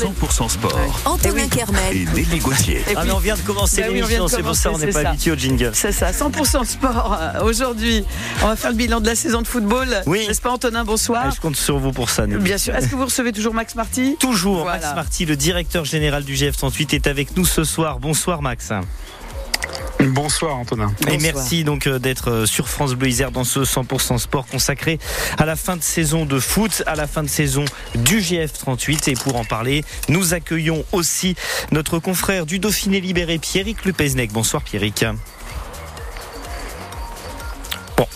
parler. 100% sport. Antonin Eh oui. Kermel. Et Nelly Gauthier. Ah mais on vient de commencer Bah oui, on vient l'émission, de c'est pour ça on n'est pas habitué au jingle. C'est ça, 100% sport. euh, Aujourd'hui, on va faire le bilan de la saison de football. Oui. N'est-ce pas, Antonin? Bonsoir. Ah, je compte sur vous pour ça. Nelly. Bien sûr. Est-ce que vous recevez toujours Max Marty? Toujours, Voilà. Max Marty, le directeur général du GF38, est avec nous ce soir. Bonsoir Max. Bonsoir Antonin. Et Bonsoir. merci donc euh, d'être euh, sur France Bleu Isère dans ce 100% sport consacré à la fin de saison de foot, à la fin de saison du GF38. Et pour en parler, nous accueillons aussi notre confrère du Dauphiné libéré, Pierrick Lepesnec. Bonsoir Pierrick. Bon,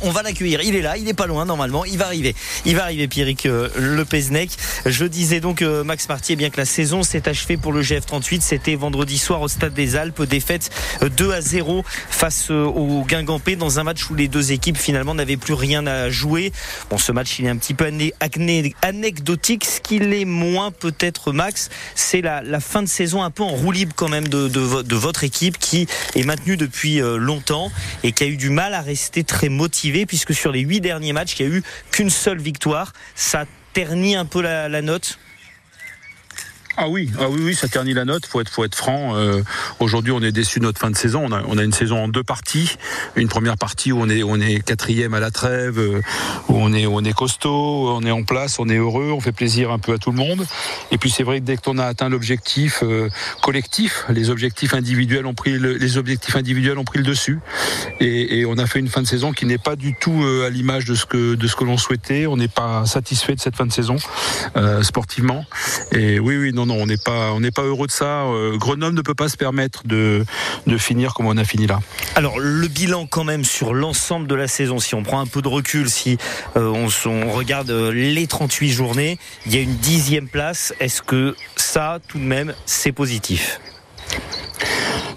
on, va l'accueillir. Il est là, il est pas loin normalement. Il va arriver. Il va arriver, Pierrick euh, Lepesnec. Je disais donc, euh, Max Marty, eh bien que la saison s'est achevée pour le GF38. C'était vendredi soir au Stade des Alpes. Défaite euh, 2 à 0 face euh, au Guingampé dans un match où les deux équipes finalement n'avaient plus rien à jouer. Bon, ce match, il est un petit peu anecdotique. Ce qu'il est moins peut-être, Max, c'est la, fin de saison un peu en roue libre quand même de, de vo- de votre équipe qui est maintenue depuis euh, longtemps et qui a eu du mal à rester très motivée puisque sur les huit derniers matchs, il n'y a eu qu'une seule victoire. Ça ternit un peu la note. Ah oui, ah oui, oui, ça ternit la note. Faut être, faut être franc. Euh, Aujourd'hui, on est déçu de notre fin de saison. On a, on a une saison en deux parties. Une première partie où on est, on est quatrième à la trêve, euh, où on est, on est costaud, on est en place, on est heureux, on fait plaisir un peu à tout le monde. Et puis c'est vrai que dès qu'on a atteint l'objectif euh, collectif, les objectifs individuels ont pris le, les objectifs individuels ont pris le dessus. Et, on a fait une fin de saison qui n'est pas du tout à l'image de ce que, de ce que l'on souhaitait. On n'est pas satisfait de cette fin de saison sportivement. Et oui, oui, non, on n'est pas, on n'est pas heureux de ça. Euh, Grenoble ne peut pas se permettre de, finir comme on a fini là. Alors le bilan quand même sur l'ensemble de la saison, si on prend un peu de recul, si euh, on regarde euh, les 38 journées, il y a une dixième place. Est-ce que ça, tout de même, c'est positif?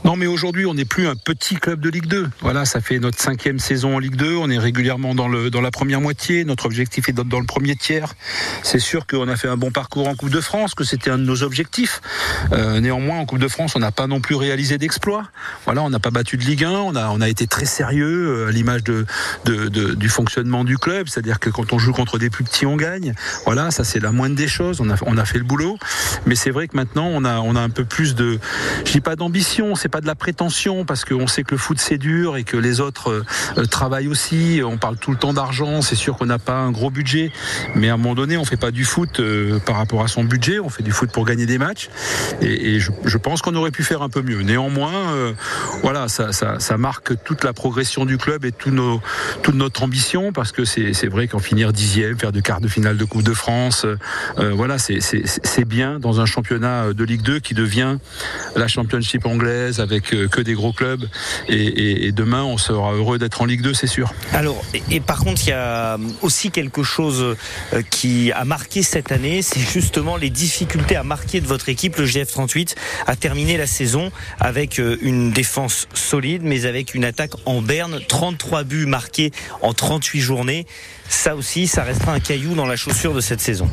Non, mais aujourd'hui, on n'est plus un petit club de Ligue 2. Voilà, ça fait notre cinquième saison en Ligue 2. On est régulièrement dans, le, dans la première moitié. Notre objectif est d'être dans le premier tiers. C'est sûr qu'on a fait un bon parcours en Coupe de France, que c'était un de nos objectifs. Euh, néanmoins, en Coupe de France, on n'a pas non plus réalisé d'exploit. Voilà, on n'a pas battu de Ligue 1. On a, on a été très sérieux euh, à l'image de, du fonctionnement du club. C'est-à-dire que quand on joue contre des plus petits, on gagne. Voilà, ça c'est la moindre des choses. On a, on a fait le boulot. Mais c'est vrai que maintenant, on a, on a un peu plus de, je dis pas d'ambition, c'est pas de la prétention, parce qu'on sait que le foot c'est dur et que les autres euh, euh, travaillent aussi. On parle tout le temps d'argent. C'est sûr qu'on n'a pas un gros budget, mais à un moment donné, on fait pas du foot euh, par rapport à son budget. On fait du foot pour gagner des matchs. Et, je, pense qu'on aurait pu faire un peu mieux. Néanmoins, voilà, ça, marque toute la progression du club et tout nos, toute notre ambition, parce que c'est vrai qu'en finir dixième, faire de quart de finale de Coupe de France, voilà, c'est bien dans un championnat de Ligue 2 qui devient la championship anglaise avec euh, que des gros clubs. Et, demain, on sera heureux d'être en Ligue 2, c'est sûr. Alors, et, et par contre, il y a aussi quelque chose euh, qui a marqué cette année, c'est justement les difficultés à marquer de votre équipe. Le GF38 a terminé la saison avec euh, une défense solide, mais avec une attaque en berne. 33 buts marqués en 38 journées. Ça aussi, ça restera un caillou dans la chaussure de cette saison.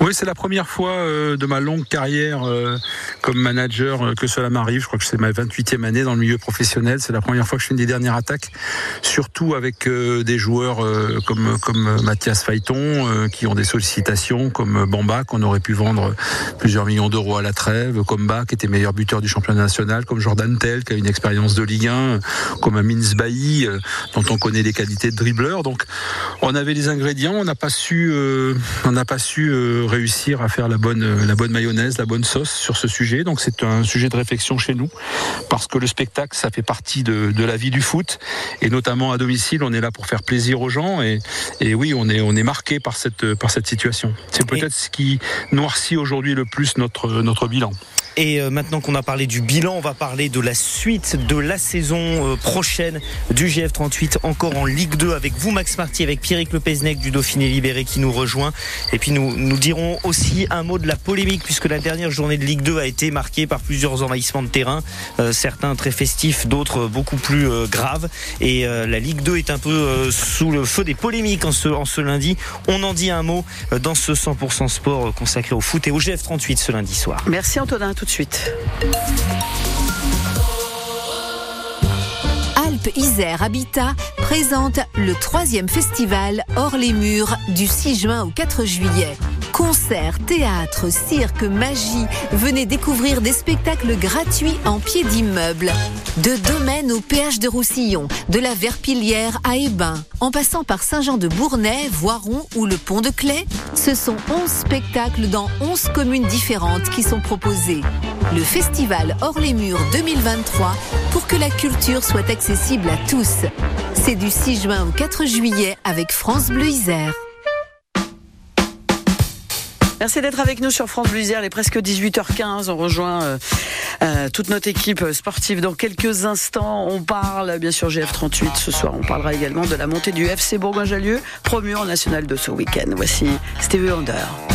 Oui, c'est la première fois euh, de ma longue carrière euh, comme manager euh, que cela m'arrive. Je crois que c'est ma 28e année dans le milieu professionnel. C'est la première fois que je fais une des dernières attaques, surtout avec des joueurs comme comme Mathias euh, qui ont des sollicitations, comme Bamba qu'on aurait pu vendre plusieurs millions d'euros à la trêve, comme Bach qui était meilleur buteur du championnat national, comme Jordan Tell qui a une expérience de Ligue 1, comme Amins Bailly dont on connaît les qualités de dribbleur. Donc on avait les ingrédients, on n'a pas su, on n'a pas su réussir à faire la bonne, euh, la bonne mayonnaise, la bonne sauce sur ce sujet. Donc c'est un sujet de réflexion chez nous, parce que le spectacle, ça fait partie de, de la vie du foot, et notamment à domicile, on est là pour faire plaisir aux gens, et, et oui, on est, on est marqué par cette, par cette situation. C'est peut-être ce qui noircit aujourd'hui le plus notre, notre bilan. Et euh, maintenant qu'on a parlé du bilan, on va parler de la suite de la saison euh, prochaine du GF38, encore en Ligue 2 avec vous, Max Marty, avec Pierrick Lepesnec du Dauphiné Libéré qui nous rejoint. Et puis nous, nous dirons aussi un mot de la polémique, puisque la dernière journée de Ligue 2 a été marquée par plusieurs envahissements de terrain, euh, certains très festifs, d'autres beaucoup plus euh, graves. Et euh, la Ligue 2 est un peu euh, sous le feu des polémiques en ce, en ce lundi. On en dit un mot dans ce 100% sport consacré au foot et au GF38 ce lundi soir. Merci Antonin, de suite. Alpes Isère Habitat présente le troisième festival Hors les murs du 6 juin au 4 juillet. Concerts, théâtre, cirque, magie. Venez découvrir des spectacles gratuits en pied d'immeuble. De Domaine au péage de Roussillon, de la Verpillière à Ebin, en passant par Saint-Jean-de-Bournay, Voiron ou le Pont de Clay, ce sont 11 spectacles dans 11 communes différentes qui sont proposés. Le festival Hors les Murs 2023 pour que la culture soit accessible à tous. C'est du 6 juin au 4 juillet avec France Bleu Isère. Merci d'être avec nous sur France Bleu. Il est presque 18h15. On rejoint euh, euh, toute notre équipe sportive dans quelques instants. On parle bien sûr GF38 ce soir. On parlera également de la montée du FC Bourgoin-Jallieu, promu en national de ce week-end. Voici Stevie Wonder.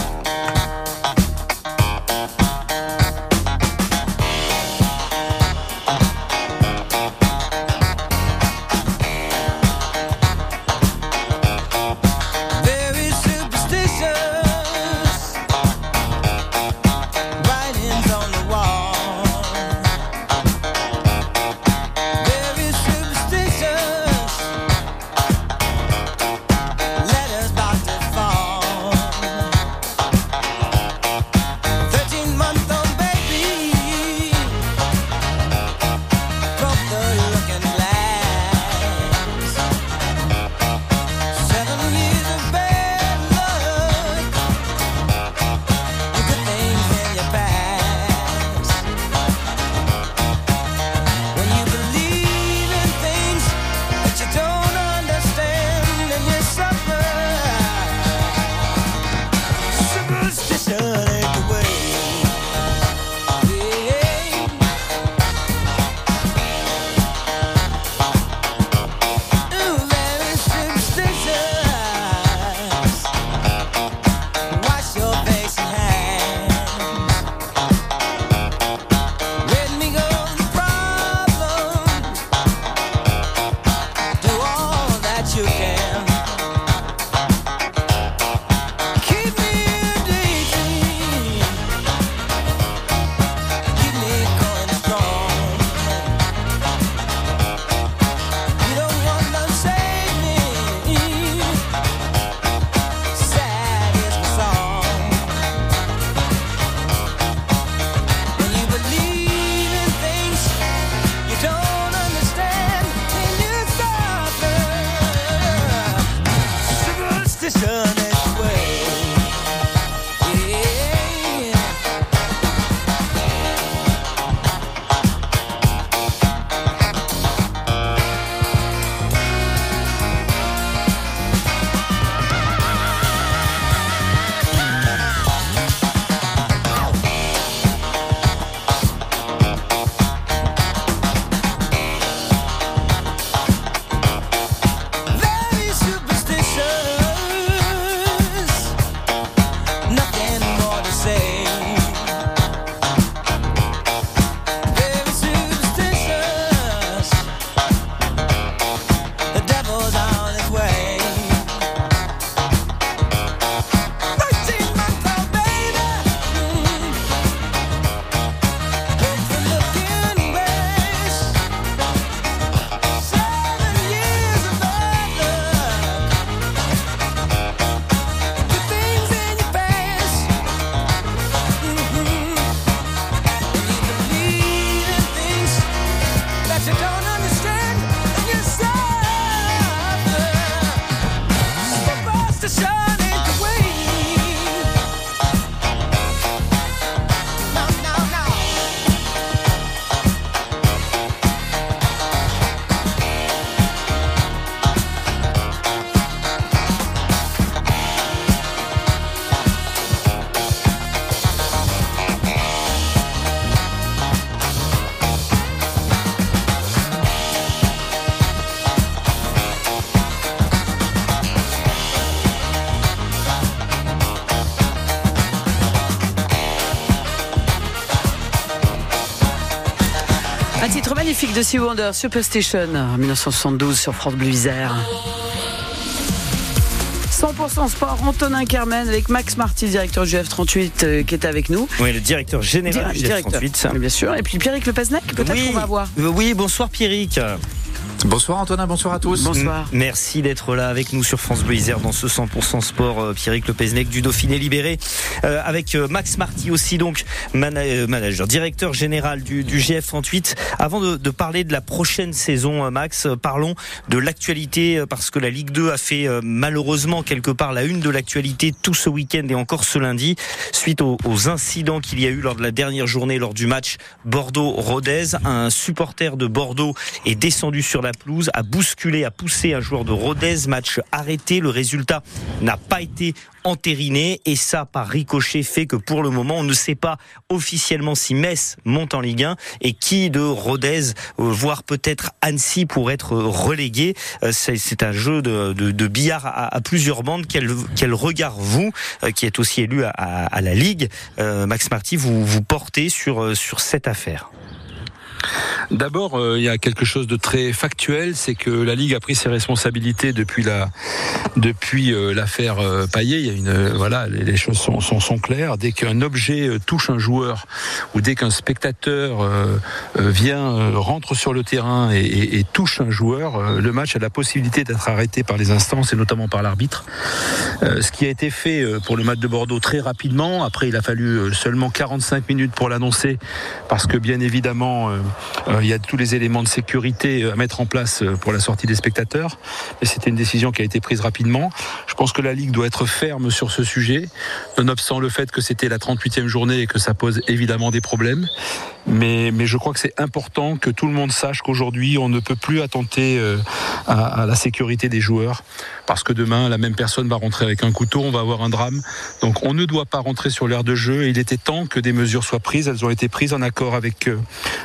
Magnifique de Sea Wonder, Superstition, en 1972 sur France Bleu Isère. 100% sport, Antonin Carmen avec Max Marty, directeur du F38, euh, qui est avec nous. Oui, le directeur général Dir- du directeur. GF38. Oui, bien sûr. Et puis Pierrick Le peut-être Oui. qu'on va voir. Euh, Oui, bonsoir Pierrick. Bonsoir Antonin, bonsoir à tous. Bonsoir. M- Merci d'être là avec nous sur France Bleu Isère dans ce 100% sport. Euh, Pierrick Lepesnec du Dauphiné libéré euh, avec euh, Max Marty aussi donc mana- manager, directeur général du, du GF 38. Avant de, de parler de la prochaine saison, Max, parlons de l'actualité euh, parce que la Ligue 2 a fait euh, malheureusement quelque part la une de l'actualité tout ce week-end et encore ce lundi suite aux, aux incidents qu'il y a eu lors de la dernière journée lors du match Bordeaux-Rodez. Un supporter de Bordeaux est descendu sur la pelouse, a bousculé, a poussé un joueur de Rodez, match arrêté. Le résultat n'a pas été entériné. Et ça par ricochet fait que pour le moment on ne sait pas officiellement si Metz monte en Ligue 1 et qui de Rodez euh, voire peut-être Annecy pour être relégué. Euh, c'est un jeu de, billard à, plusieurs bandes. Quel, regard vous euh, qui êtes aussi élu à, la Ligue Max Marty vous, portez sur cette affaire? D'abord, euh, il y a quelque chose de très factuel, c'est que la Ligue a pris ses responsabilités depuis la depuis euh, l'affaire euh, Payet. Il y a une euh, voilà, les, choses sont, sont, claires. Dès qu'un objet touche un joueur ou dès qu'un spectateur vient rentre sur le terrain et, touche un joueur, le match a la possibilité d'être arrêté par les instances et notamment par l'arbitre. Ce qui a été fait pour le match de Bordeaux très rapidement. Après, il a fallu seulement 45 minutes pour l'annoncer parce que bien évidemment, il y a tous les éléments de sécurité euh, à mettre en place euh, pour la sortie des spectateurs. Mais c'était une décision qui a été prise rapidement. Je pense que la Ligue doit être ferme sur ce sujet, nonobstant le fait que c'était la 38e journée et que ça pose évidemment des problèmes. Mais, je crois que c'est important que tout le monde sache qu'aujourd'hui, on ne peut plus attenter euh, à, la sécurité des joueurs. Parce que demain, la même personne va rentrer avec un couteau, on va avoir un drame. Donc on ne doit pas rentrer sur l'air de jeu. Il était temps que des mesures soient prises. Elles ont été prises en accord avec, euh,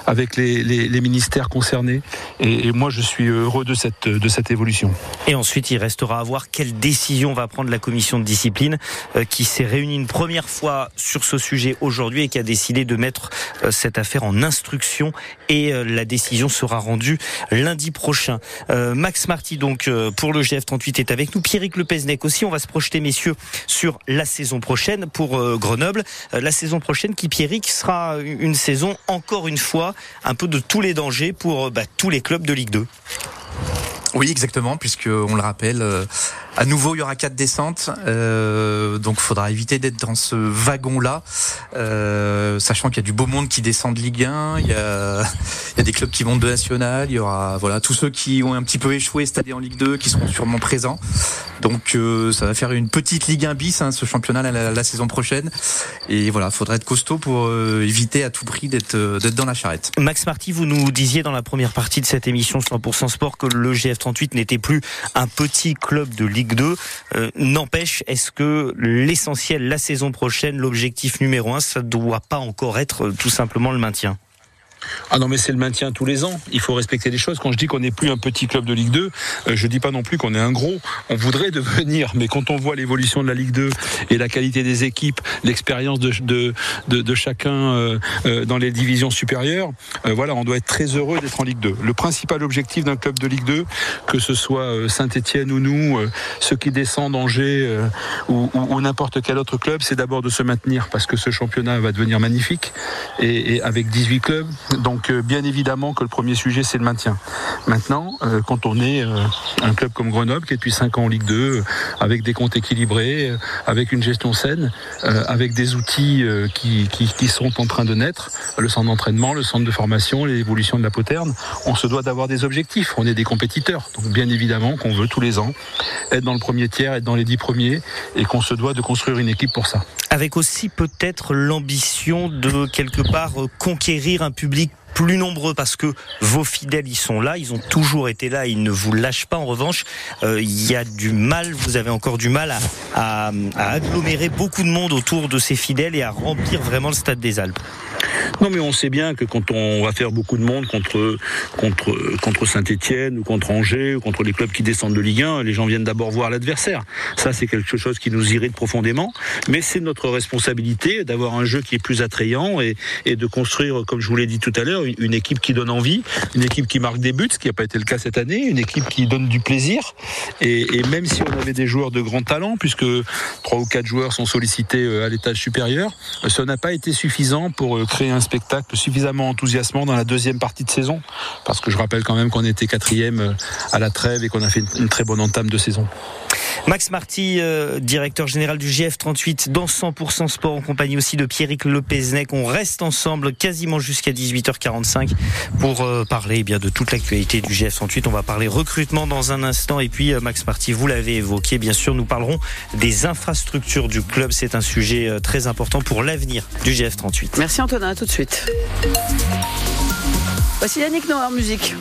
avec les, ministères concernés. Et, et moi, je suis heureux de cette, de cette évolution. Et ensuite, il restera à voir quelle décision va prendre la commission de discipline euh, qui s'est réunie une première fois sur ce sujet aujourd'hui et qui a décidé de mettre cette affaire en instruction et euh, la décision sera rendue lundi prochain. Euh, Max Marty, donc, euh, pour le GF38 est avec nous. Pierrick Lepesnec aussi. On va se projeter, messieurs, sur la saison prochaine pour Grenoble. La saison prochaine qui, Pierrick, sera une saison, encore une fois, un peu de tous les dangers pour bah, tous les clubs de Ligue 2. Oui, exactement, puisque on le rappelle, euh, à nouveau il y aura quatre descentes, euh, donc faudra éviter d'être dans ce wagon-là, euh, sachant qu'il y a du beau monde qui descend de Ligue 1, il y a, y a des clubs qui montent de National, il y aura voilà tous ceux qui ont un petit peu échoué cette année en Ligue 2 qui seront sûrement présents. Donc euh, ça va faire une petite Ligue 1 bis, hein, ce championnat la, saison prochaine, et voilà, faudra être costaud pour euh, éviter à tout prix d'être euh, d'être dans la charrette. Max Marty, vous nous disiez dans la première partie de cette émission 100% Sport que le GF38 n'était plus un petit club de Ligue 2. Euh, N'empêche, est-ce que l'essentiel, la saison prochaine, l'objectif numéro un, ça doit pas encore être euh, tout simplement le maintien? Ah non, mais c'est le maintien tous les ans. Il faut respecter les choses. Quand je dis qu'on n'est plus un petit club de Ligue 2, euh, je dis pas non plus qu'on est un gros. On voudrait devenir, mais quand on voit l'évolution de la Ligue 2 et la qualité des équipes, l'expérience de, de, de, chacun euh, euh, dans les divisions supérieures, voilà, on doit être très heureux d'être en Ligue 2. Le principal objectif d'un club de Ligue 2, que ce soit Saint-Etienne ou nous, ceux qui descendent Angers ou, ou, n'importe quel autre club, c'est d'abord de se maintenir parce que ce championnat va devenir magnifique et avec 18 clubs. Donc euh, bien évidemment que le premier sujet c'est le maintien. Maintenant, euh, quand on est euh, un club comme Grenoble qui est depuis 5 ans en Ligue 2, euh, avec des comptes équilibrés, avec une gestion saine, avec des outils qui, qui, sont en train de naître, le centre d'entraînement, le centre de formation, l'évolution de la poterne, on se doit d'avoir des objectifs. On est des compétiteurs. Donc bien évidemment qu'on veut tous les ans être dans le premier tiers, être dans les 10 premiers et qu'on se doit de construire une équipe pour ça. Avec aussi peut-être l'ambition de quelque part conquérir un public plus nombreux parce que vos fidèles ils sont là, ils ont toujours été là, ils ne vous lâchent pas. En revanche, euh, il y a du mal, vous avez encore du mal à, agglomérer beaucoup de monde autour de ces fidèles et à remplir vraiment le stade des Alpes. Non, mais on sait bien que quand on va faire beaucoup de monde contre contre contre Saint-Étienne ou contre Angers ou contre les clubs qui descendent de Ligue 1, les gens viennent d'abord voir l'adversaire. Ça, c'est quelque chose qui nous irrite profondément. Mais c'est notre responsabilité d'avoir un jeu qui est plus attrayant et de construire, comme je vous l'ai dit tout à l'heure, une, équipe qui donne envie, une équipe qui marque des buts, ce qui n'a pas été le cas cette année, une équipe qui donne du plaisir. Et, même si on avait des joueurs de grand talent, puisque trois ou quatre joueurs sont sollicités euh, à l'étage supérieur, ça n'a pas été suffisant pour euh, créer un spectacle suffisamment enthousiasmant dans la deuxième partie de saison. Parce que je rappelle quand même qu'on était quatrième euh, à la trêve et qu'on a fait une très bonne entame de saison. Max Marty, euh, directeur général du GF38 dans 100% Sport en compagnie aussi de Pierrick Lopeznek. On reste ensemble quasiment jusqu'à 18h45 pour euh, parler eh bien de toute l'actualité du GF38. On va parler recrutement dans un instant et puis euh, Max Marty, vous l'avez évoqué, bien sûr, nous parlerons des infrastructures du club. C'est un sujet euh, très important pour l'avenir du GF38. Merci Antonin, à tout de suite. Voici Yannick Noir, musique.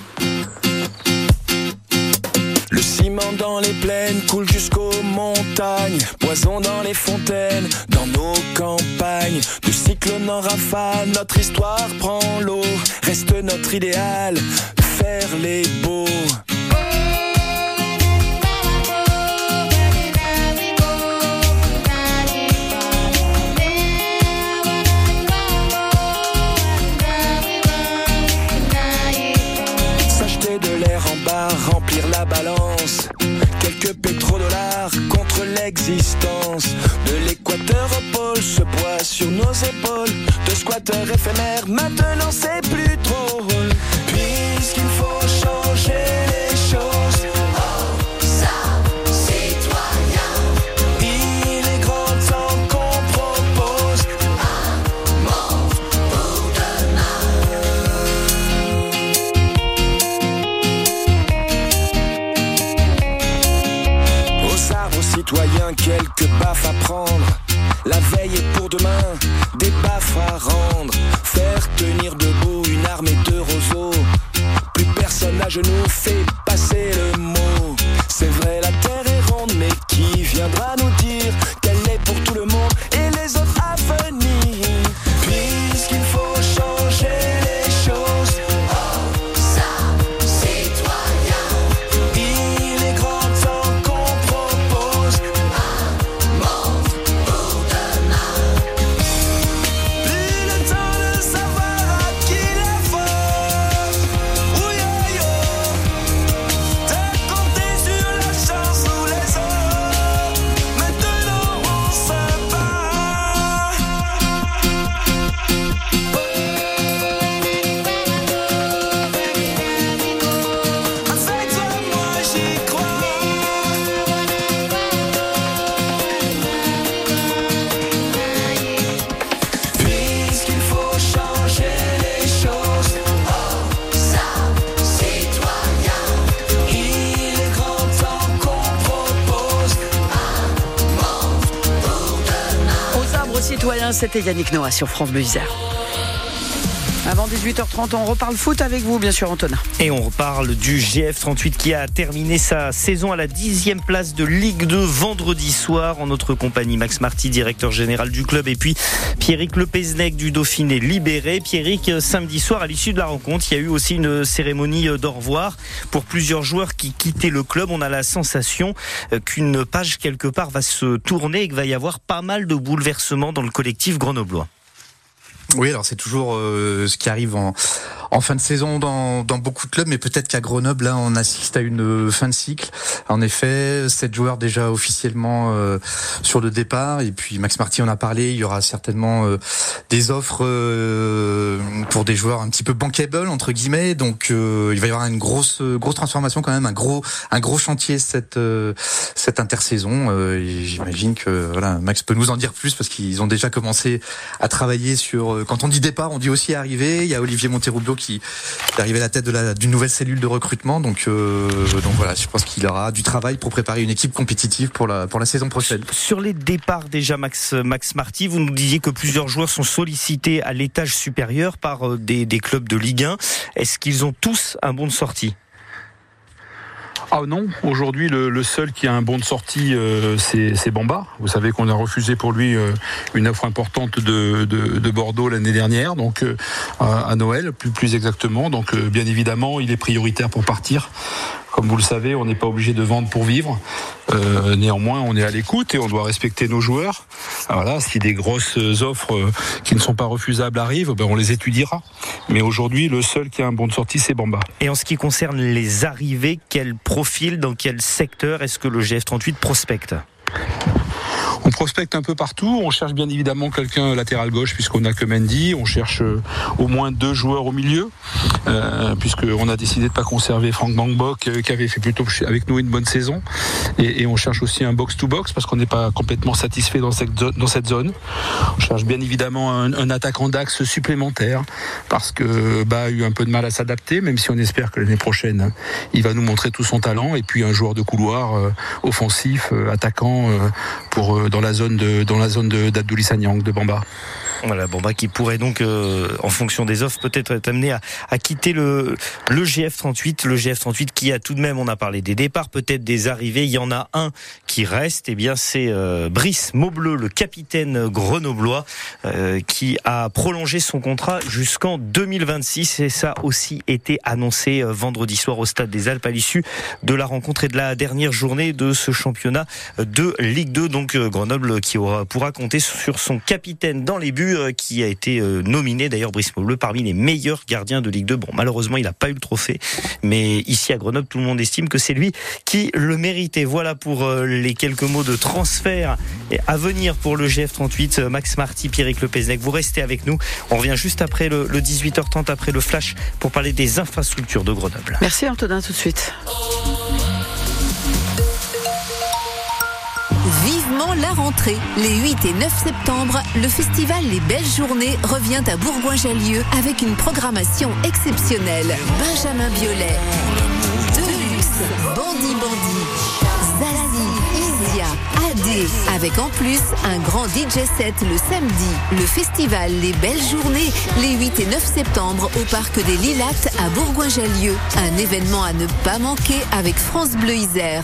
Le ciment dans les plaines coule jusqu'aux montagnes. Poison dans les fontaines, dans nos campagnes. De cyclone en rafale, notre histoire prend l'eau. Reste notre idéal, faire les beaux. S'acheter de l'air en bar, remplir la Quelques pétrodollars contre l'existence. De l'équateur au pôle, ce poids sur nos épaules. De squatteurs éphémères, maintenant c'est plus c'était Yannick Noah sur France Bleu. Avant 18h30, on reparle foot avec vous, bien sûr, Antonin. Et on reparle du GF38 qui a terminé sa saison à la dixième place de Ligue 2 vendredi soir. En notre compagnie, Max Marty, directeur général du club, et puis Pierrick Lepesnec du Dauphiné libéré. Pierrick, euh, samedi soir, à l'issue de la rencontre, il y a eu aussi une cérémonie euh, d'au revoir pour plusieurs joueurs qui quittaient le club. On a la sensation euh, qu'une page quelque part va se tourner et qu'il va y avoir pas mal de bouleversements dans le collectif grenoblois. Oui, alors c'est toujours euh, ce qui arrive en, en fin de saison dans, dans beaucoup de clubs, mais peut-être qu'à Grenoble, là, on assiste à une euh, fin de cycle. En effet, sept joueurs déjà officiellement euh, sur le départ, et puis Max Marty en a parlé. Il y aura certainement euh, des offres euh, pour des joueurs un petit peu bankable entre guillemets. Donc, euh, il va y avoir une grosse grosse transformation quand même, un gros un gros chantier cette euh, cette intersaison. Et J'imagine que voilà, Max peut nous en dire plus parce qu'ils ont déjà commencé à travailler sur. Quand on dit départ, on dit aussi arriver. Il y a Olivier Monteroublo qui est arrivé à la tête d'une nouvelle cellule de recrutement. Donc euh, donc voilà, je pense qu'il aura du travail pour préparer une équipe compétitive pour la pour la saison prochaine. Sur les départs déjà, Max, Max Marty, vous nous disiez que plusieurs joueurs sont sollicités à l'étage supérieur par euh, des, des clubs de Ligue 1. Est-ce qu'ils ont tous un bon de sortie? Ah non, aujourd'hui le, seul qui a un bon de sortie, euh, c'est Bamba. Vous savez qu'on a refusé pour lui euh, une offre importante de, de, de Bordeaux l'année dernière, donc euh, à Noël, plus, plus exactement. Donc bien évidemment, il est prioritaire pour partir. Comme vous le savez, on n'est pas obligé de vendre pour vivre. Euh, néanmoins, on est à l'écoute et on doit respecter nos joueurs. Ah, Voilà, si des grosses offres euh, qui ne sont pas refusables arrivent, ben on les étudiera. Mais aujourd'hui, le seul qui a un bon de sortie, c'est Bamba. Et en ce qui concerne les arrivées, quel profil, dans quel secteur est-ce que le GF38 prospecte? On prospecte un peu partout. On cherche bien évidemment quelqu'un latéral gauche puisqu'on n'a que Mendy. On cherche euh, au moins deux joueurs au milieu euh, puisqu'on a décidé de pas conserver Franck Bangbok qui avait fait plutôt avec nous une bonne saison. Et, on cherche aussi un box-to-box parce qu'on n'est pas complètement satisfait dans cette, zone. On cherche bien évidemment un, attaquant d'axe supplémentaire parce que bah, a eu un peu de mal à s'adapter, même si on espère que l'année prochaine il va nous montrer tout son talent. Et puis un joueur de couloir euh, offensif, euh, attaquant euh, pour dans la zone de dans d'Abdouli Sanyang de Bamba. Voilà, Bamba qui pourrait donc, en fonction des offres, peut-être être amené à, quitter le, le GF38. Le GF38 qui a tout de même, on a parlé des départs, peut-être des arrivées. Il y en a un qui reste. Et eh bien, c'est Brice Maubleu, le capitaine grenoblois, qui a prolongé son contrat jusqu'en 2026. Et ça a aussi été annoncé vendredi soir au Stade des Alpes à l'issue de la rencontre et de la dernière journée de ce championnat de Ligue 2. Donc euh, Grenoble qui aura, pourra compter sur son capitaine dans les buts euh, qui a été euh, nominé d'ailleurs Brice Bleu parmi les meilleurs gardiens de Ligue 2. Bon malheureusement il n'a pas eu le trophée mais ici à Grenoble tout le monde estime que c'est lui qui le méritait. Voilà pour les quelques mots de transfert à venir pour le GF38. Max Marty, Pierrick Lepezec, vous restez avec nous. On revient juste après le 18h30 après le flash pour parler des infrastructures de Grenoble. Merci Antonin tout de suite. La rentrée. Les 8 et 9 septembre, le festival Les Belles Journées revient à Bourgoin-Jallieu avec une programmation exceptionnelle. Benjamin Biolay, Deluxe, Bandi Bandi, Zazie, Isia, AD, avec en plus un grand DJ set le samedi. Le festival Les Belles Journées, les 8 et 9 septembre au Parc des Lilates à Bourgoin-Jallieu. Un événement à ne pas manquer avec France Bleu Isère.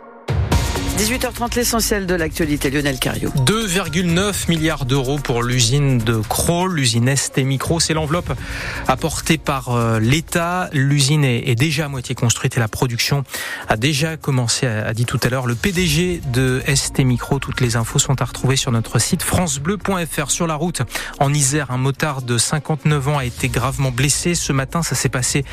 18h30, l'essentiel de l'actualité. Lionel Cario. 2,9 milliards d'euros pour l'usine de Kroll, l'usine ST Micro. C'est l'enveloppe apportée par euh, l'État. L'usine est déjà à moitié construite et la production a déjà commencé, a dit tout à l'heure le PDG de ST Micro. Toutes les infos sont à retrouver sur notre site francebleu.fr. Sur la route, en Isère, un motard de 59 ans a été gravement blessé. Ce matin, ça s'est passé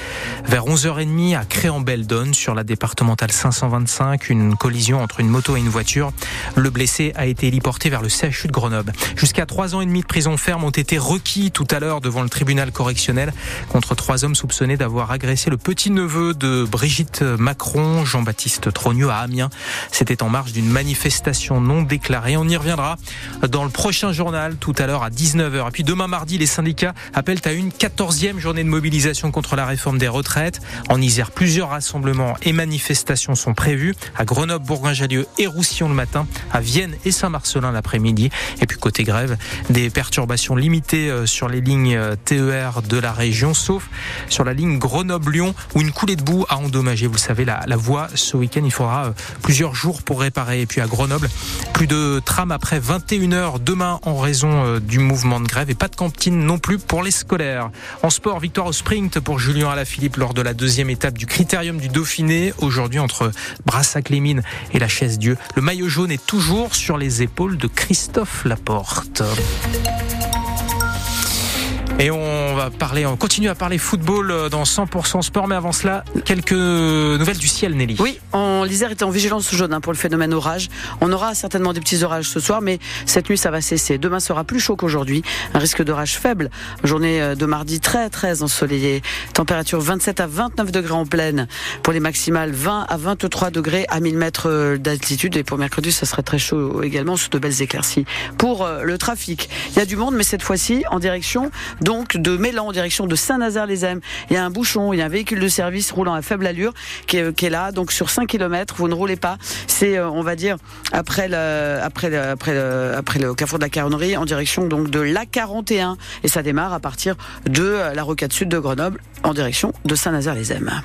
vers 11h30 à Créan-Beldon sur la départementale 525. Une collision entre une moto une voiture. Le blessé a été héliporté vers le CHU de Grenoble. Jusqu'à trois ans et demi de prison ferme ont été requis tout à l'heure devant le tribunal correctionnel contre trois hommes soupçonnés d'avoir agressé le petit-neveu de Brigitte Macron, Jean-Baptiste Trogneux à Amiens. C'était en marge d'une manifestation non déclarée. On y reviendra dans le prochain journal tout à l'heure à 19h. Et puis demain mardi, les syndicats appellent à une quatorzième journée de mobilisation contre la réforme des retraites. En Isère, plusieurs rassemblements et manifestations sont prévus à Grenoble, Bourgoin-Jallieu et Roussillon le matin, à Vienne et Saint-Marcelin l'après-midi. Et puis côté grève, des perturbations limitées euh, sur les lignes euh, TER de la région, sauf sur la ligne Grenoble-Lyon où une coulée de boue a endommagé, vous le savez, la, la voie ce week-end. Il faudra euh, plusieurs jours pour réparer. Et puis à Grenoble, plus de tram après 21h demain en raison du mouvement de grève et pas de cantine non plus pour les scolaires. En sport, victoire au sprint pour Julien Alaphilippe lors de la deuxième étape du Critérium du Dauphiné. Aujourd'hui entre Brassac-les-Mines et la Chaise Dieu. Le maillot jaune est toujours sur les épaules de Christophe Laporte. Et on va parler, on continue à parler football euh, dans 100% sport, mais avant cela, quelques nouvelles du ciel, Nelly. Oui, en l'Isère était en vigilance jaune hein, pour le phénomène orage. On aura certainement des petits orages ce soir, mais cette nuit ça va cesser. Demain sera plus chaud qu'aujourd'hui. Un risque d'orage faible. Journée euh, de mardi très très ensoleillée. Température 27 à 29 degrés en pleine. Pour les maximales 20 à 23 degrés à 1000 mètres euh, d'altitude. Et pour mercredi, ça serait très chaud également sous de belles éclaircies. Pour le trafic, il y a du monde, mais cette fois-ci en direction donc de Mélan en direction de Saint-Nazaire-les-Ames. Il y a un bouchon, il y a un véhicule de service roulant à faible allure qui est, là. Donc sur 5 km, vous ne roulez pas. C'est, euh, on va dire, après le, après carrefour de la Caronnerie en direction donc de l'A41. Et ça démarre à partir de euh, la rocade sud de Grenoble en direction de Saint-Nazaire-les-Ames.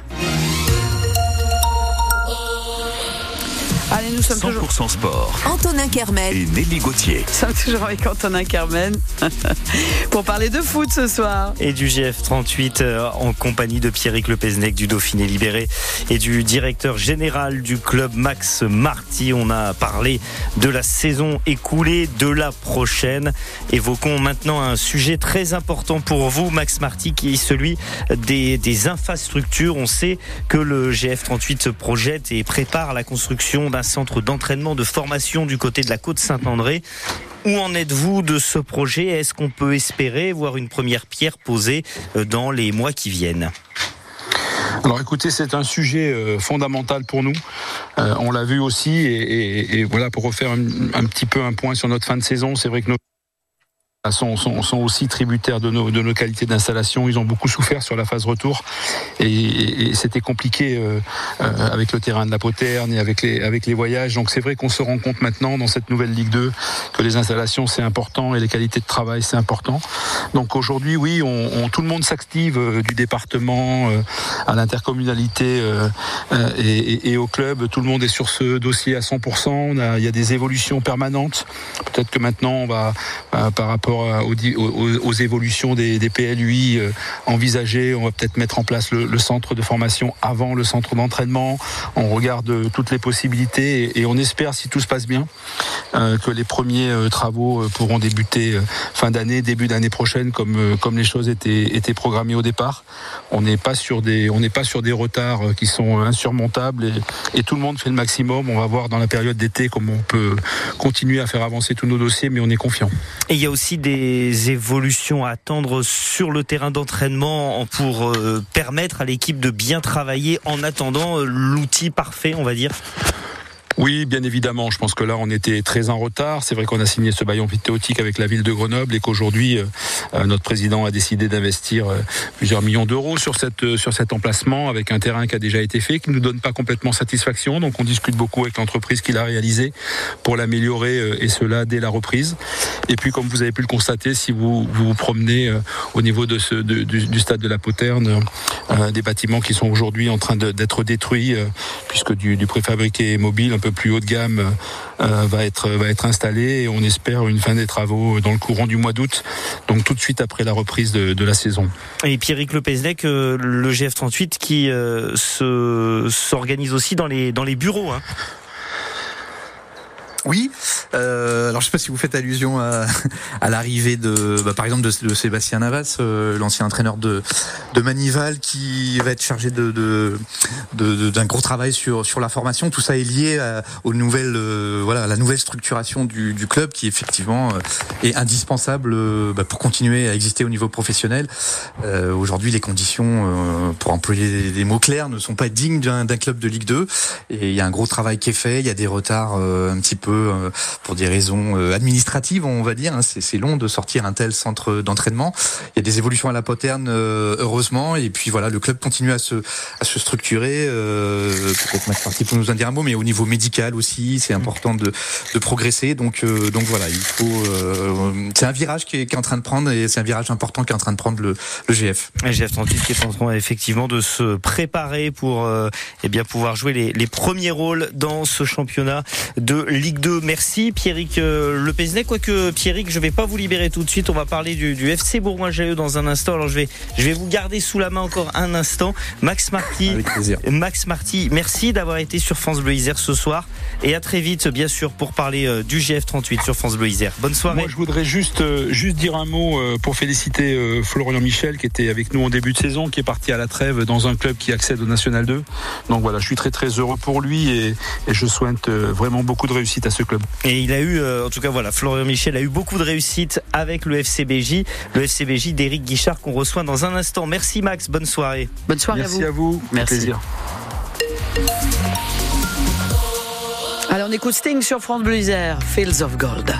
Allez, nous sommes 100% toujours. sport. Antonin Kermel. Et Nelly Gauthier. Nous sommes toujours avec Antonin Carmen pour parler de foot ce soir. Et du GF38 euh, en compagnie de Pierrick Lepesnec du Dauphiné Libéré et du directeur général du club Max Marty. On a parlé de la saison écoulée, de la prochaine. Évoquons maintenant un sujet très important pour vous, Max Marty, qui est celui des, des infrastructures. On sait que le GF38 se projette et prépare la construction d'un centre d'entraînement de formation du côté de la côte Saint-André. Où en êtes-vous de ce projet? Est-ce qu'on peut espérer voir une première pierre posée euh, dans les mois qui viennent? Alors écoutez, c'est un sujet euh, fondamental pour nous. Euh, on l'a vu aussi, et, voilà, pour refaire un, un petit peu un point sur notre fin de saison, c'est vrai que nos sont, sont, sont aussi tributaires de nos, de nos qualités d'installation. Ils ont beaucoup souffert sur la phase retour et, c'était compliqué euh, euh, avec le terrain de la Poterne et avec les, avec les voyages. Donc c'est vrai qu'on se rend compte maintenant dans cette nouvelle Ligue 2 que les installations c'est important et les qualités de travail c'est important. Donc aujourd'hui, oui, on, tout le monde s'active euh, du département à l'intercommunalité et, au club. Tout le monde est sur ce dossier à 100%. On a- il y a des évolutions permanentes. Peut-être que maintenant, on va, par rapport aux, évolutions des, PLUI euh, envisagées, on va peut-être mettre en place le, centre de formation avant le centre d'entraînement. On regarde euh, toutes les possibilités et, on espère, si tout se passe bien, euh, que les premiers travaux pourront débuter fin d'année, début d'année prochaine, comme, comme les choses étaient, étaient programmées au départ. On n'est pas sur des, pas sur des retards qui sont insurmontables et, et tout le monde fait le maximum. On va voir dans la période d'été comment on peut continuer à faire avancer tous nos dossiers, mais on est confiant. Et il y a aussi des évolutions à attendre sur le terrain d'entraînement pour euh, permettre à l'équipe de bien travailler en attendant euh, l'outil parfait, on va dire. Oui, bien évidemment. Je pense que là, on était très en retard. C'est vrai qu'on a signé ce baillon théotique avec la ville de Grenoble et qu'aujourd'hui, euh, euh, notre président a décidé d'investir euh, plusieurs millions d'euros sur sur cet emplacement avec un terrain qui a déjà été fait, qui ne nous donne pas complètement satisfaction. Donc, on discute beaucoup avec l'entreprise qui l'a réalisé pour l'améliorer et cela dès la reprise. Et puis, comme vous avez pu le constater, si vous vous, promenez au niveau de ce du, stade de la Poterne, des bâtiments qui sont aujourd'hui en train d'être détruits puisque du, préfabriqué mobile peu plus haut de gamme euh, va être va être installé et on espère une fin des travaux dans le courant du mois d'août donc tout de suite après la reprise de, la saison. Et Pierrick Lepesnec, euh, le GF38 qui euh, se s'organise aussi dans les dans les bureaux. Hein. Oui. Euh, alors je sais pas si vous faites allusion à, à l'arrivée de, bah, par exemple, de, de Sébastien Navas, euh, l'ancien entraîneur de, de Manival, qui va être chargé de d'un gros travail sur sur la formation. Tout ça est lié à, aux nouvelles, euh, voilà, à la nouvelle structuration du, du club, qui effectivement euh, est indispensable euh, bah, pour continuer à exister au niveau professionnel. Euh, Aujourd'hui, les conditions, euh, pour employer des, mots clairs, ne sont pas dignes d'un club de Ligue 2. Et il y a un gros travail qui est fait. Il y a des retards euh, un petit peu euh, pour des raisons euh, administratives, on va dire. hein. C'est long de sortir un tel centre d'entraînement. Il y a des évolutions à la poterne, euh, heureusement. Et puis voilà, le club continue à se, à se structurer. Peut-être Max Marty peut nous en dire un mot, mais au niveau médical aussi, c'est important de, de progresser. Donc, donc voilà, il faut. c'est un virage qui est, qui est en train de prendre et c'est un virage important qui est en train de prendre le, le GF. Le GF38 qui est en train effectivement de se préparer pour eh pouvoir jouer les premiers rôles dans ce championnat de Ligue 2. Merci Pierrick euh, Lepesnec. Quoique Pierrick, je vais pas vous libérer tout de suite. On va parler du, du FC Bourgoin-Jallieu dans un instant. Alors je vais je vais vous garder sous la main encore un instant. Max Marty. Avec plaisir. Max Marty, merci d'avoir été sur France Bleu Isère ce soir et à très vite bien sûr pour parler euh, du GF38 sur France Bleu Isère. Bonne soirée. Moi, je voudrais juste, euh, juste dire un mot pour féliciter Florian Michel, qui était avec nous en début de saison, qui est parti à la trêve dans un club qui accède au National 2. Donc voilà, je suis très très heureux pour lui et, et je souhaite vraiment beaucoup de réussite à ce club. Et il a eu, euh, en tout cas voilà, Florian Michel a eu beaucoup de réussite avec le FCBJ, le FCBJ d'Éric Guichard qu'on reçoit dans un instant. Merci Max, bonne soirée. Bonne soirée Merci à vous. à vous. Merci. Plaisir. Alors on écoute Sting sur France Bleu Isère, Fields of Gold.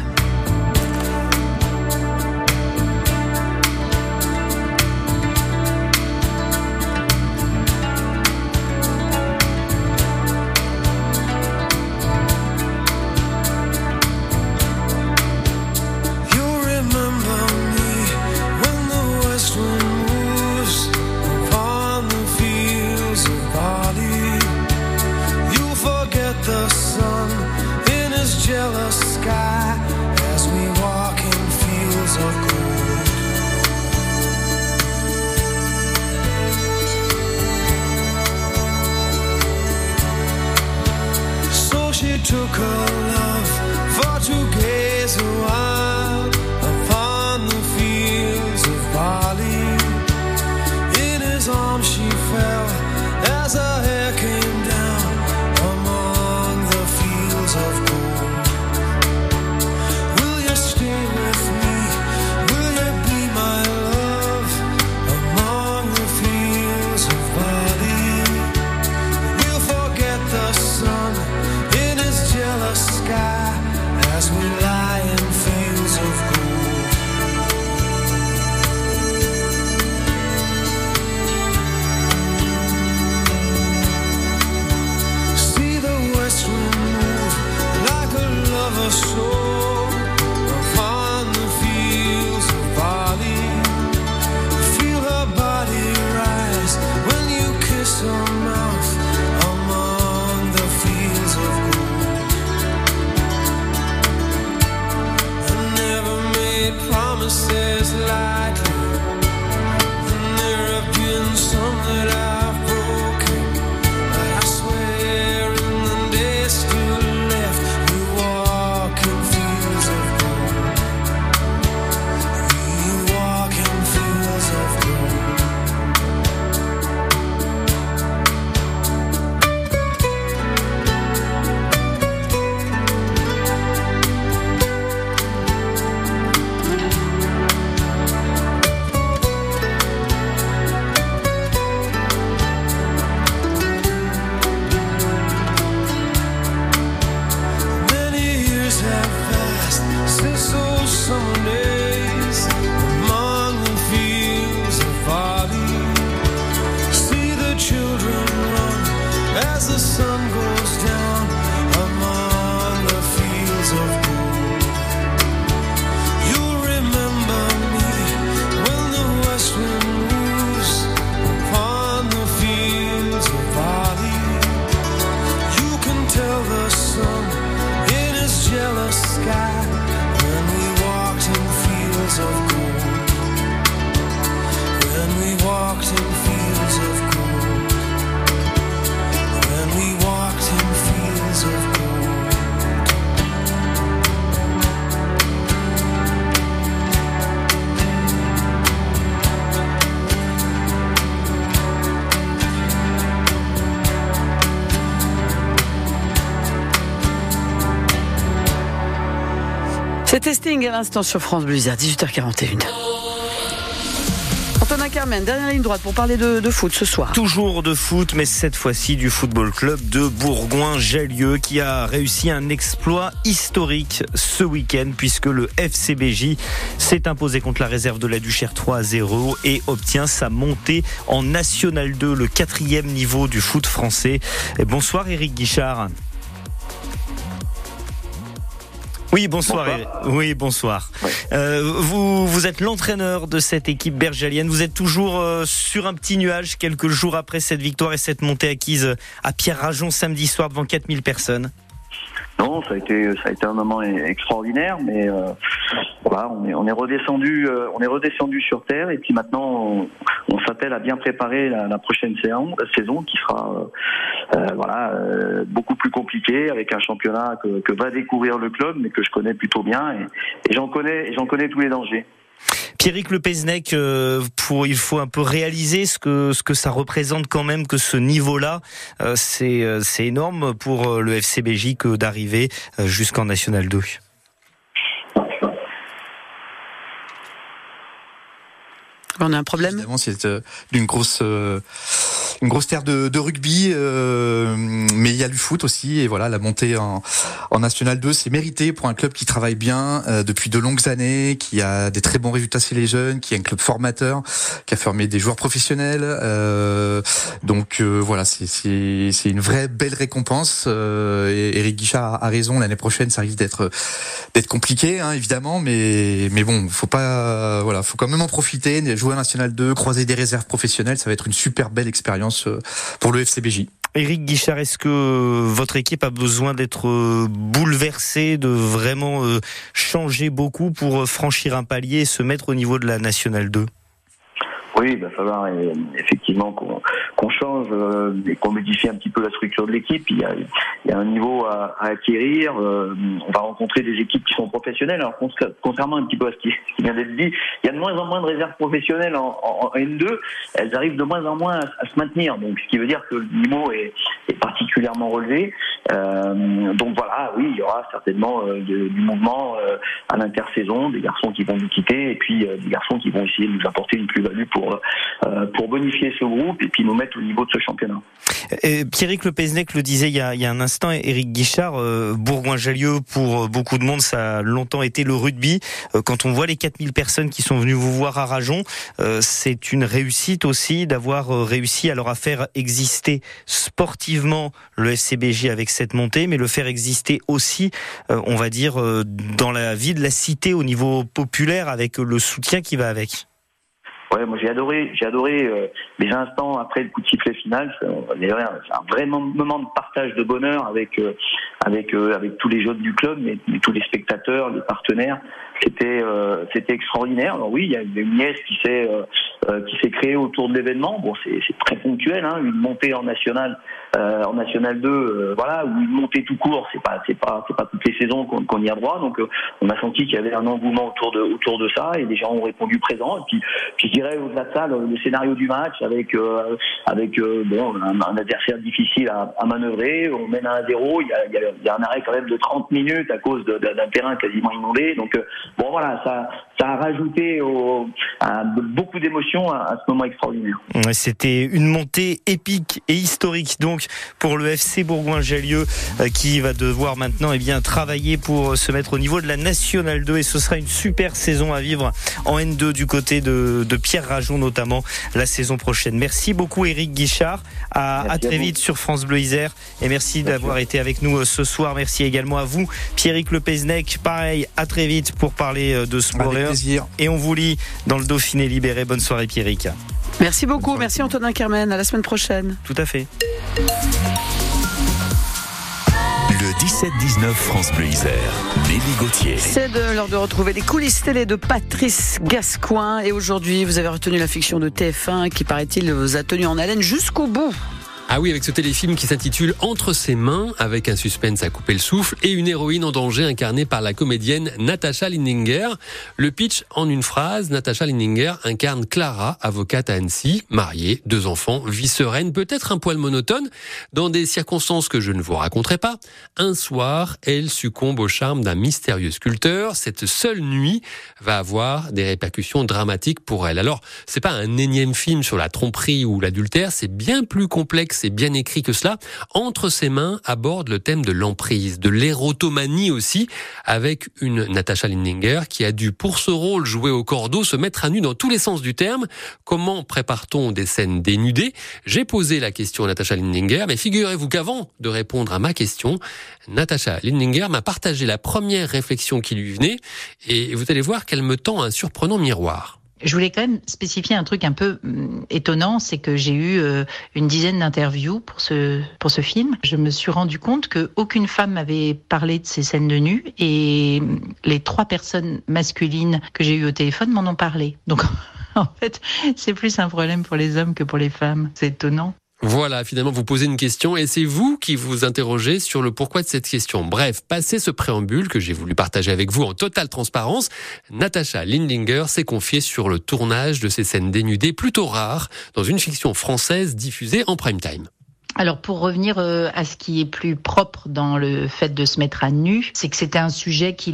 L'instant sur France Bleu Isère, 18h41. Antonin Carmen, dernière ligne droite pour parler de, foot ce soir. Toujours de foot, mais cette fois-ci du football club de Bourgoin-Jallieu qui a réussi un exploit historique ce week-end puisque le FCBJ s'est imposé contre la réserve de la Duchère 3 à 0 et obtient sa montée en National 2, le quatrième niveau du foot français. Bonsoir Eric Guichard. Oui, bonsoir. Oui, bonsoir. Euh, vous, vous êtes l'entraîneur de cette équipe bergalienne. Vous êtes toujours euh, sur un petit nuage quelques jours après cette victoire et cette montée acquise à Pierre Rajon samedi soir devant 4000 personnes. Ça a été ça a été un moment e- extraordinaire, mais euh, voilà, on est on est redescendu euh, on est redescendu sur terre. Et puis maintenant on, s'attelle à bien préparer la, la prochaine saison, saison qui sera euh, euh, voilà euh, beaucoup plus compliquée avec un championnat que, que va découvrir le club, mais que je connais plutôt bien. Et, et j'en connais j'en connais tous les dangers. Pierrick Le Peznec, euh, pour il faut un peu réaliser ce que ce que ça représente quand même que ce niveau-là, euh, c'est euh, c'est énorme pour le FCBJ que d'arriver jusqu'en National 2. On a un problème? Évidemment, c'est d'une grosse, une grosse terre de, de rugby, euh, mais il y a du foot aussi. Et voilà, la montée en, en National 2, c'est mérité pour un club qui travaille bien euh, depuis de longues années, qui a des très bons résultats chez les jeunes, qui est un club formateur, qui a formé des joueurs professionnels. Euh, donc euh, voilà, c'est une vraie belle récompense. Euh, et Eric Guichard a, a raison. L'année prochaine, ça risque d'être d'être compliqué, hein, évidemment, mais mais bon, faut pas, voilà, faut quand même en profiter, jouer à National 2, croiser des réserves professionnelles, ça va être une super belle expérience euh, pour le FCBJ. Éric Guichard, est-ce que votre équipe a besoin d'être euh, bouleversée, de vraiment euh, changer beaucoup pour euh, franchir un palier et se mettre au niveau de la National 2 Oui, il va falloir euh, effectivement qu'on qu'on change euh, et qu'on modifie un petit peu la structure de l'équipe. Il y a, un niveau à, acquérir. euh, on va rencontrer des équipes qui sont professionnelles. Alors con- contrairement un petit peu à ce qui, vient d'être dit, il y a de moins en moins de réserves professionnelles en, en- en N2. Elles arrivent de moins en moins à, se maintenir. Donc, ce qui veut dire que le niveau est, particulièrement relevé. Euh, donc voilà, oui, il y aura certainement du mouvement euh, à l'intersaison, des garçons qui vont nous quitter et puis des garçons qui vont essayer de nous apporter une plus-value pour pour bonifier ce groupe nous mettre au niveau de ce championnat. Et Pierrick Le Peznec le disait il y a, un instant, Éric Guichard, euh, Bourgoin-Jallieu, pour euh, beaucoup de monde, ça a longtemps été le rugby. Euh, quand on voit les 4000 personnes qui sont venues vous voir à Rajon, c'est une réussite aussi d'avoir réussi leur à faire exister sportivement le FCBJ avec cette montée, mais le faire exister aussi, on va dire, dans la vie de la cité au niveau populaire avec le soutien qui va avec. Ouais, moi j'ai adoré, j'ai adoré euh, les instants après le coup de sifflet final. C'est c'est un vrai moment de partage de bonheur avec euh, avec euh, avec tous les jeunes du club, mais, tous les spectateurs, les partenaires. C'était euh, c'était extraordinaire. Alors oui, il y a une nièce qui s'est euh, euh, qui s'est créée autour de l'événement. Bon, c'est très ponctuel, hein, une montée en national euh, en national 2, euh, voilà, ou une montée tout court. C'est pas c'est pas c'est pas toutes les saisons qu'on y a droit. Donc euh, on a senti qu'il y avait un engouement autour de autour de ça et les gens ont répondu présent. Et puis au-delà de ça, le, scénario du match avec euh, avec euh, bon un, adversaire difficile à, manœuvrer. On mène à 1-0. Il y a, un arrêt quand même de 30 minutes à cause d'un terrain quasiment inondé. Donc euh, bon voilà, ça ça a rajouté beaucoup d'émotions à, ce moment extraordinaire. C'était une montée épique et historique donc pour le FC Bourgoin-Jallieu qui va devoir maintenant eh bien travailler pour se mettre au niveau de la Nationale 2 et ce sera une super saison à vivre en N2 du côté de, de Pierre Rajon notamment la saison prochaine. Merci beaucoup Eric Guichard. À, très vite sur France Bleu Isère et merci d'avoir été avec nous euh, ce soir. Merci également à vous Pierrick Le Peznec. Pareil, à très vite pour parler euh, de sport Avec et- plaisir. et on vous lit dans le Dauphiné libéré. Bonne soirée Pierrick. Merci beaucoup, merci Antonin Carmen, à la semaine prochaine. Tout à fait. Le 17-19 France Bleu Isère. Nelly Gauthier. C'est de l'heure de retrouver les coulisses télé de Patrice Gascoin. Et aujourd'hui, vous avez retenu la fiction de TF1 qui, paraît-il, vous a tenu en haleine jusqu'au bout. Ah oui, avec ce téléfilm qui s'intitule Entre ses mains, avec un suspense à couper le souffle et une héroïne en danger incarnée par la comédienne Natasha Lindinger. Le pitch en une phrase, Natasha Lindinger incarne Clara, avocate à Annecy, mariée, deux enfants, vie sereine, peut-être un poil monotone, dans des circonstances que je ne vous raconterai pas. Un soir, elle succombe au charme d'un mystérieux sculpteur. Cette seule nuit va avoir des répercussions dramatiques pour elle. Alors, c'est pas un énième film sur la tromperie ou l'adultère, c'est bien plus complexe et bien écrit que cela. Entre ses mains aborde le thème de l'emprise, de l'érotomanie aussi, avec une Natasha Lindinger qui a dû, pour ce rôle joué au cordeau, se mettre à nu dans tous les sens du terme. Comment prépare-t-on des scènes dénudées? J'ai posé la question à Natasha Lindinger, mais figurez-vous qu'avant de répondre à ma question, Natasha Lindinger m'a partagé la première réflexion qui lui venait, et vous allez voir qu'elle me tend un surprenant miroir. Je voulais quand même spécifier un truc un peu hum, étonnant, c'est que j'ai eu euh, une dizaine d'interviews pour ce pour ce film. Je me suis rendu compte que aucune femme m'avait parlé de ces scènes de nu et hum, les trois personnes masculines que j'ai eues au téléphone m'en ont parlé. Donc en fait, c'est plus un problème pour les hommes que pour les femmes. C'est étonnant. Voilà, finalement, vous posez une question et c'est vous qui vous interrogez sur le pourquoi de cette question. Bref, passé ce préambule que j'ai voulu partager avec vous en totale transparence, Natacha Lindinger s'est confiée sur le tournage de ces scènes dénudées plutôt rares dans une fiction française diffusée en prime time. Alors pour revenir euh, à ce qui est plus propre dans le fait de se mettre à nu, c'est que c'était un sujet qu'il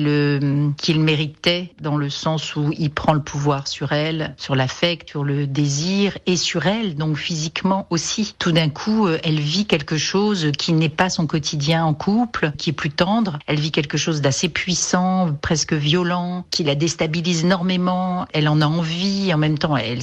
qu'il méritait dans le sens où il prend le pouvoir sur elle, sur l'affect, sur le désir et sur elle, donc physiquement aussi. Tout d'un coup, euh, elle vit quelque chose qui n'est pas son quotidien en couple, qui est plus tendre. Elle vit quelque chose d'assez puissant, presque violent, qui la déstabilise énormément. Elle en a envie, en même temps, elle